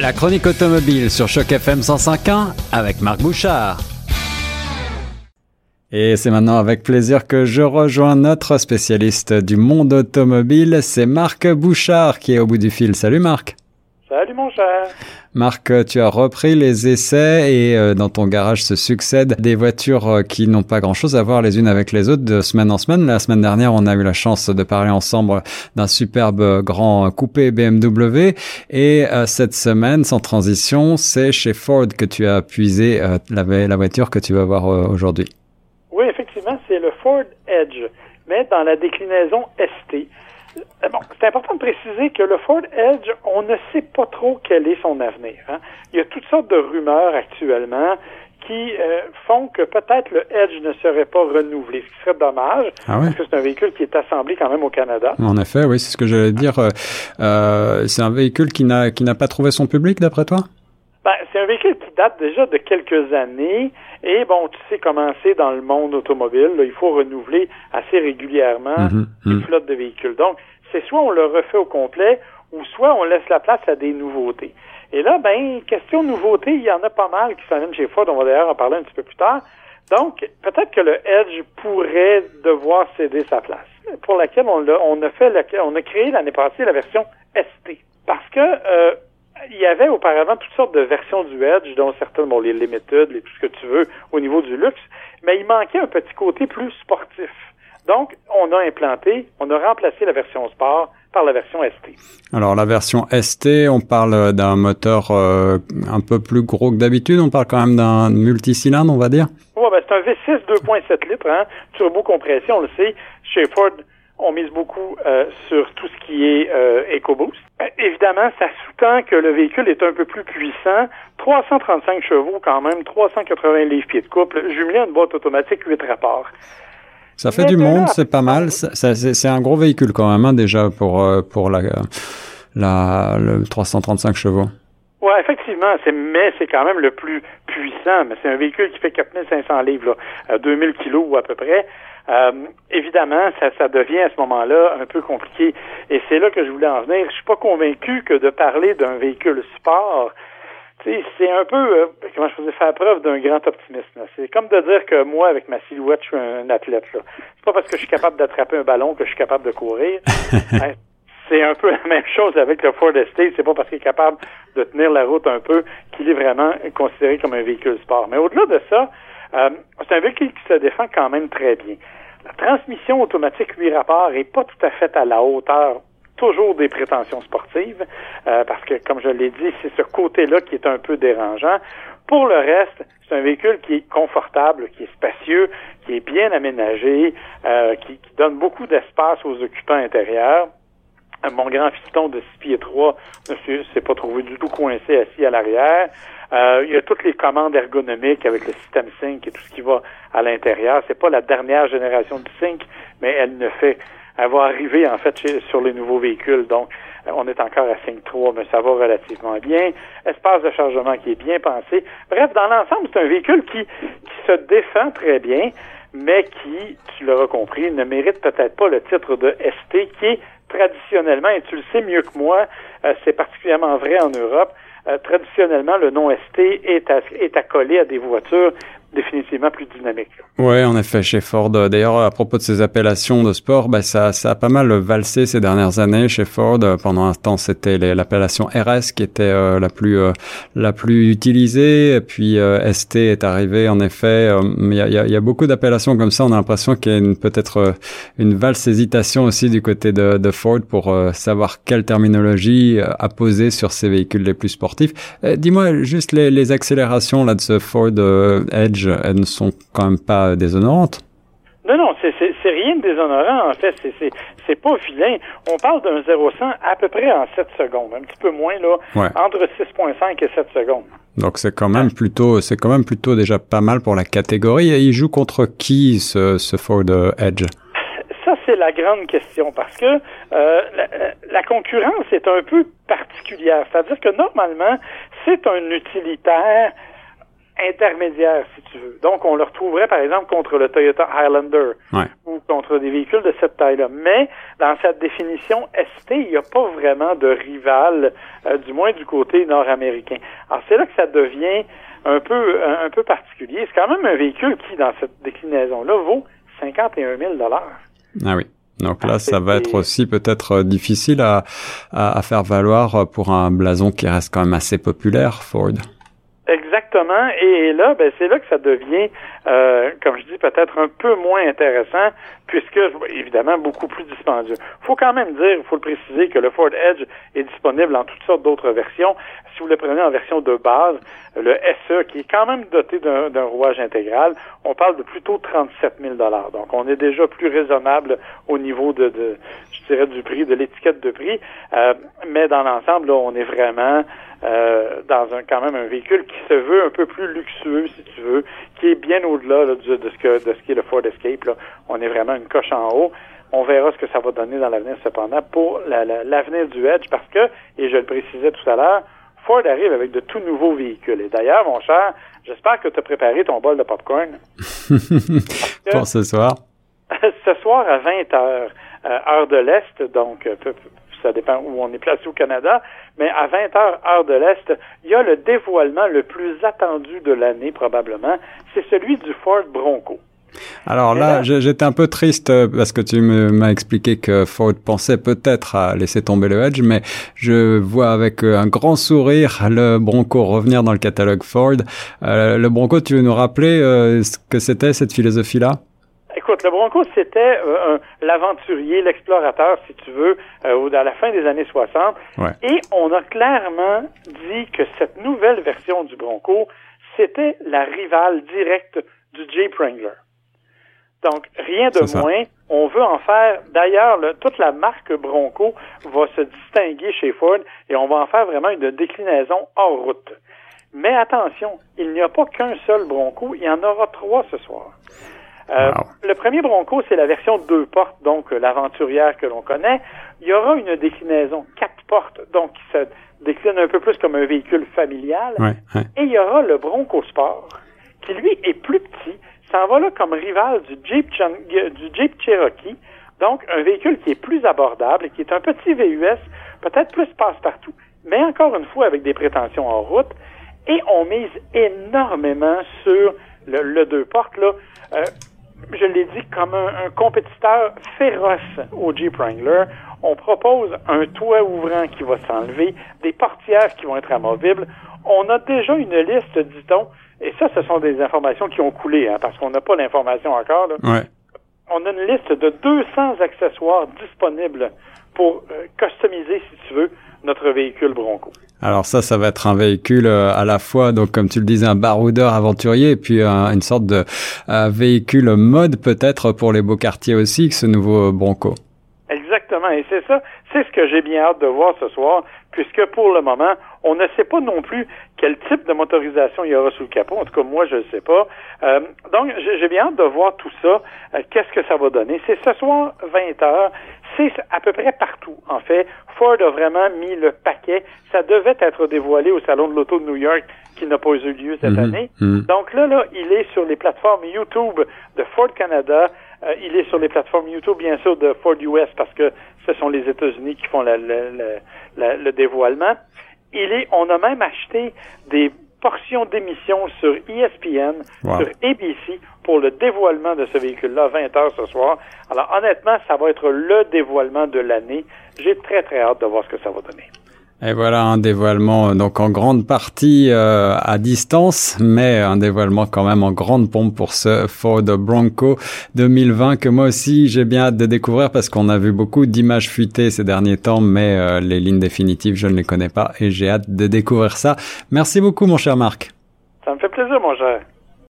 La chronique automobile sur Choc FM 105.1 avec Marc Bouchard. Et c'est maintenant avec plaisir que je rejoins notre spécialiste du monde automobile, c'est Marc Bouchard qui est au bout du fil. Salut Marc. Salut mon cher. Marc, tu as repris les essais et euh, dans ton garage se succèdent des voitures euh, qui n'ont pas grand-chose à voir les unes avec les autres de semaine en semaine. La semaine dernière, on a eu la chance de parler ensemble d'un superbe grand coupé BMW et euh, cette semaine, sans transition, c'est chez Ford que tu as puisé la, la, voiture que tu vas voir aujourd'hui. Oui, effectivement, c'est le Ford Edge, mais dans la déclinaison ST. Euh, bon, c'est important de préciser que le Ford Edge, on ne sait pas trop quel est son avenir. Hein. Il y a toutes sortes de rumeurs actuellement qui euh, font que peut-être le Edge ne serait pas renouvelé, ce qui serait dommage, ah parce que c'est un véhicule qui est assemblé quand même au Canada. En effet, oui, c'est ce que j'allais dire. Euh, c'est un véhicule qui n'a qui n'a pas trouvé son public, d'après toi? Ben, c'est un véhicule qui date déjà de quelques années. Et bon, tu sais comment c'est dans le monde automobile. il faut renouveler assez régulièrement mm-hmm, les mm. flottes de véhicules. Donc, c'est soit on le refait au complet ou soit on laisse la place à des nouveautés. Et là, ben, question de nouveautés, il y en a pas mal qui s'en viennent chez Ford. On va d'ailleurs en parler un petit peu plus tard. Donc, peut-être que le Edge pourrait devoir céder sa place, pour laquelle on a, on a fait, on a créé l'année passée la version ST. Parce que euh, il y avait auparavant toutes sortes de versions du Edge, dont certaines, bon, les Limited, les, tout ce que tu veux au niveau du luxe, mais il manquait un petit côté plus sportif. Donc, on a implanté, on a remplacé la version sport par la version ST. Alors, la version ST, on parle d'un moteur euh, un peu plus gros que d'habitude. On parle quand même d'un multicylindre, on va dire? Oui, ben, c'est un V6 2.7 litres, hein, turbo compression, on le sait. Chez Ford, on mise beaucoup euh, sur tout ce qui est euh, EcoBoost. Euh, évidemment, ça sous-tend que le véhicule est un peu plus puissant. 335 chevaux quand même, 380 livres-pieds de couple, jumelé à une boîte automatique 8 rapports. Ça fait du monde, c'est pas mal. C'est un gros véhicule quand même, hein, déjà, pour, euh, pour la, la, le 335 chevaux. Oui, effectivement, c'est, mais c'est quand même le plus puissant. Mais c'est un véhicule qui fait 4500 livres, là, 2000 kilos à peu près. Euh, évidemment, ça, ça devient à ce moment-là un peu compliqué. Et c'est là que je voulais en venir. Je suis pas convaincu que de parler d'un véhicule sport, c'est un peu, euh, comment je faisais faire preuve d'un grand optimisme. C'est comme de dire que moi, avec ma silhouette, je suis un athlète. C'est pas parce que je suis capable d'attraper un ballon que je suis capable de courir. C'est un peu la même chose avec le Ford Estate. C'est pas parce qu'il est capable de tenir la route un peu qu'il est vraiment considéré comme un véhicule sport. Mais au-delà de ça, euh, c'est un véhicule qui se défend quand même très bien. La transmission automatique 8 rapports est pas tout à fait à la hauteur toujours des prétentions sportives, euh, parce que, comme je l'ai dit, c'est ce côté-là qui est un peu dérangeant. Pour le reste, c'est un véhicule qui est confortable, qui est spacieux, qui est bien aménagé, euh, qui, donne beaucoup d'espace aux occupants intérieurs. Euh, mon grand fiston de 6 pieds 3 ne s'est pas trouvé du tout coincé assis à l'arrière. Euh, il y a toutes les commandes ergonomiques avec le système Sync et tout ce qui va à l'intérieur. C'est pas la dernière génération du Sync, mais elle ne fait elle va arriver en fait sur les nouveaux véhicules. Donc, euh, on est encore à Sync 3, mais ça va relativement bien. Espace de chargement qui est bien pensé. Bref, dans l'ensemble, c'est un véhicule qui, qui se défend très bien, mais qui, tu l'auras compris, ne mérite peut-être pas le titre de ST, qui est traditionnellement, et tu le sais mieux que moi, euh, c'est particulièrement vrai en Europe, euh, traditionnellement, le nom ST est, est accolé à des voitures définitivement plus dynamique. Ouais, en effet, chez Ford. D'ailleurs, à propos de ces appellations de sport, bah, ça, ça a pas mal valsé ces dernières années chez Ford. Pendant un temps, c'était l'appellation RS qui était euh, la plus euh, la plus utilisée. Et puis euh, ST est arrivé, en effet. il y a, beaucoup d'appellations comme ça. On a l'impression qu'il y a peut-être une valse hésitation aussi du côté de, de Ford pour savoir quelle terminologie apposer sur ces véhicules les plus sportifs. Dis-moi juste les, les accélérations là de ce Ford Edge elles ne sont quand même pas déshonorantes. Non, non, c'est rien de déshonorant, en fait. C'est pas vilain. On parle d'un 0-100 à peu près en 7 secondes, un petit peu moins, là, entre 6,5 et 7 secondes. Donc c'est quand même plutôt, c'est quand même plutôt déjà pas mal pour la catégorie. Et il joue contre qui ce, ce Ford Edge? Ça, c'est la grande question parce que euh, la, la, concurrence est un peu particulière. C'est-à-dire que normalement, c'est un utilitaire intermédiaire, si tu veux. Donc, on le retrouverait, par exemple, contre le Toyota Highlander ou contre des véhicules de cette taille-là. Mais, dans cette définition ST, il n'y a pas vraiment de rival, euh, du moins du côté nord-américain. Alors, c'est là que ça devient un peu, un, peu particulier. C'est quand même un véhicule qui, dans cette déclinaison-là, vaut 51 000 Ah oui. Donc là, ça va être aussi peut-être euh, difficile à, à, faire valoir pour un blason qui reste quand même assez populaire, Ford. Exactement. Et là, ben, c'est là que ça devient, euh, comme je dis, peut-être un peu moins intéressant, puisque, évidemment, beaucoup plus dispendieux. Il faut quand même dire, il faut le préciser, que le Ford Edge est disponible en toutes sortes d'autres versions. Si vous le prenez en version de base, le SE, qui est quand même doté d'un rouage intégral, on parle de plutôt 37 000 Donc, on est déjà plus raisonnable au niveau de, de je dirais, du prix, de l'étiquette de prix. Euh, mais dans l'ensemble, on est vraiment euh, dans un quand même un véhicule qui se veut un peu plus luxueux, si tu veux, qui est bien au-delà de, ce que de ce qui est le Ford Escape. Là. On est vraiment une coche en haut. On verra ce que ça va donner dans l'avenir cependant pour l'avenir du Edge parce que, et je le précisais tout à l'heure, Ford arrive avec de tout nouveaux véhicules. Et d'ailleurs, mon cher, j'espère que tu as préparé ton bol de popcorn. pour ce soir. ce soir à 20 h euh, heure de l'Est, donc euh, ça dépend où on est placé au Canada, mais à 20 heures, heure de l'Est, il y a le dévoilement le plus attendu de l'année probablement, c'est celui du Ford Bronco. Alors là, j'étais un peu triste euh, parce que tu m'as expliqué que Ford pensait peut-être à laisser tomber le Edge, mais je vois avec euh, un grand sourire le Bronco revenir dans le catalogue Ford. Euh, le Bronco, tu veux nous rappeler ce que c'était cette philosophie-là? Écoute, le Bronco, c'était euh, l'aventurier, l'explorateur, si tu veux, euh, à la fin des années 60. Et on a clairement dit que cette nouvelle version du Bronco, c'était la rivale directe du Jeep Wrangler. Donc, rien de moins. On veut en faire. D'ailleurs, toute la marque Bronco va se distinguer chez Ford et on va en faire vraiment une déclinaison hors route. Mais attention, il n'y a pas qu'un seul Bronco, il y en aura trois ce soir. Euh, le premier Bronco, c'est la version deux portes, donc euh, l'aventurière que l'on connaît. Il y aura une déclinaison quatre portes, donc qui se décline un peu plus comme un véhicule familial. Et il y aura le Bronco Sport, qui lui est plus petit, Ça va là comme rival du Jeep, du Jeep Cherokee, donc un véhicule qui est plus abordable, qui est un petit VUS, peut-être plus passe-partout, mais encore une fois avec des prétentions en route. Et on mise énormément sur le, deux portes là. Euh, je l'ai dit, comme un, compétiteur féroce au Jeep Wrangler. On propose un toit ouvrant qui va s'enlever, des portières qui vont être amovibles. On a déjà une liste, dit-on, et ça, ce sont des informations qui ont coulé, hein, parce qu'on n'a pas l'information encore. On a une liste de 200 accessoires disponibles pour euh, customiser, si tu veux, notre véhicule Bronco. Alors ça, ça va être un véhicule euh, à la fois, donc comme tu le disais, un baroudeur aventurier, et puis une sorte de véhicule mode peut-être pour les beaux quartiers aussi, ce nouveau Bronco. Exactement, et c'est ça, c'est ce que j'ai bien hâte de voir ce soir, puisque pour le moment, on ne sait pas non plus quel type de motorisation il y aura sous le capot. En tout cas, moi, je ne sais pas. Euh, donc, j'ai bien hâte de voir tout ça. Euh, qu'est-ce que ça va donner? C'est ce soir, 20 heures. C'est à peu près partout, en fait. Ford a vraiment mis le paquet. Ça devait être dévoilé au Salon de l'Auto de New York qui n'a pas eu lieu cette mhm. année. Mhm. Donc là, là, il est sur les plateformes YouTube de Ford Canada. Euh, il est sur les plateformes YouTube, bien sûr, de Ford US parce que ce sont les États-Unis qui font le dévoilement. Il est, on a même acheté des portions d'émissions sur ESPN, sur ABC pour le dévoilement de ce véhicule-là, 20 heures ce soir. Alors honnêtement, ça va être le dévoilement de l'année. J'ai très très hâte de voir ce que ça va donner. Et voilà un dévoilement euh, donc en grande partie euh, à distance, mais un dévoilement quand même en grande pompe pour ce Ford Bronco 2020 que moi aussi j'ai bien hâte de découvrir parce qu'on a vu beaucoup d'images fuitées ces derniers temps, mais euh, les lignes définitives je ne les connais pas et j'ai hâte de découvrir ça. Merci beaucoup mon cher Marc. Ça me fait plaisir mon cher.